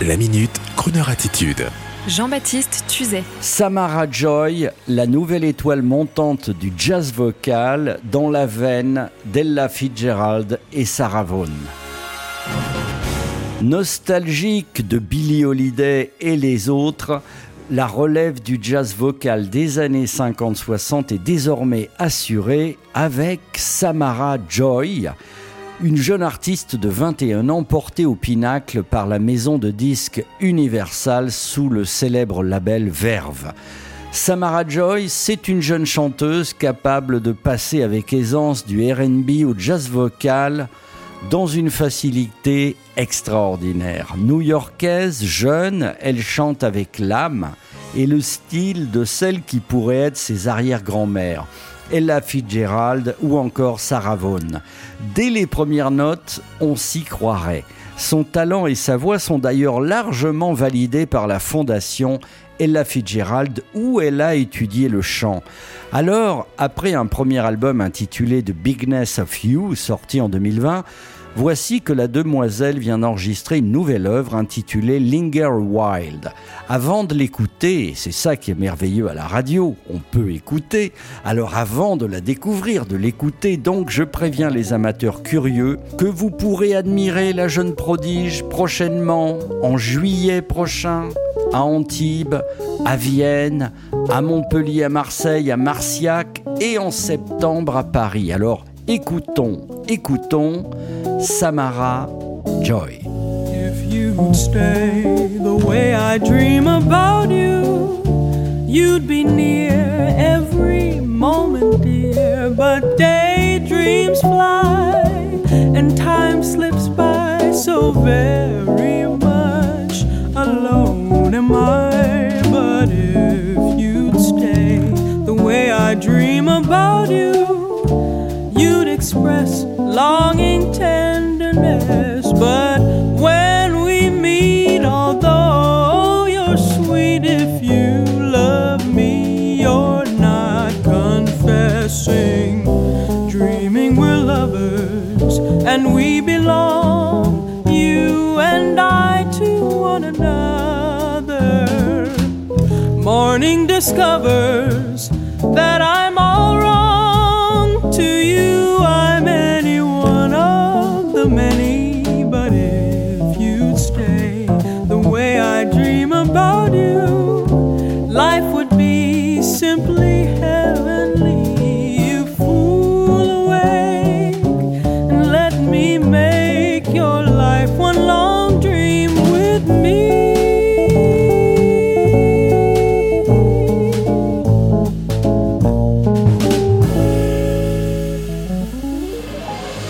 La minute, Kroneur attitude. Jean-Baptiste Tuzet. Samara Joy, la nouvelle étoile montante du jazz vocal dans la veine d'Ella Fitzgerald et Sarah Vaughan. Nostalgique de Billie Holiday et les autres, la relève du jazz vocal des années 50-60 est désormais assurée avec Samara Joy, une jeune artiste de 21 ans portée au pinacle par la maison de disques Universal sous le célèbre label Verve. Samara Joy, c'est une jeune chanteuse capable de passer avec aisance du RB au jazz vocal dans une facilité extraordinaire. New-Yorkaise, jeune, elle chante avec l'âme et le style de celle qui pourrait être ses arrière-grand-mères. Ella Fitzgerald ou encore Sarah Vaughan. Dès les premières notes, on s'y croirait. Son talent et sa voix sont d'ailleurs largement validés par la fondation Ella Fitzgerald où elle a étudié le chant. Alors, après un premier album intitulé The Bigness of You, sorti en 2020, Voici que la demoiselle vient d'enregistrer une nouvelle œuvre intitulée Linger Wild. Avant de l'écouter, c'est ça qui est merveilleux à la radio, on peut écouter, alors avant de la découvrir, de l'écouter, donc je préviens les amateurs curieux que vous pourrez admirer la jeune prodige prochainement, en juillet prochain, à Antibes, à Vienne, à Montpellier, à Marseille, à Marciac et en septembre à Paris. Alors écoutons, écoutons Samara Joy. If you'd stay the way I dream about you, you'd be near every moment, dear. But daydreams fly and time slips by so very much. Alone am I, but if you'd stay the way I dream about you, express longing tenderness. But when we meet, although you're sweet, if you love me, you're not confessing. Dreaming we're lovers and we belong, you and I, to one another. Morning discovers that I'm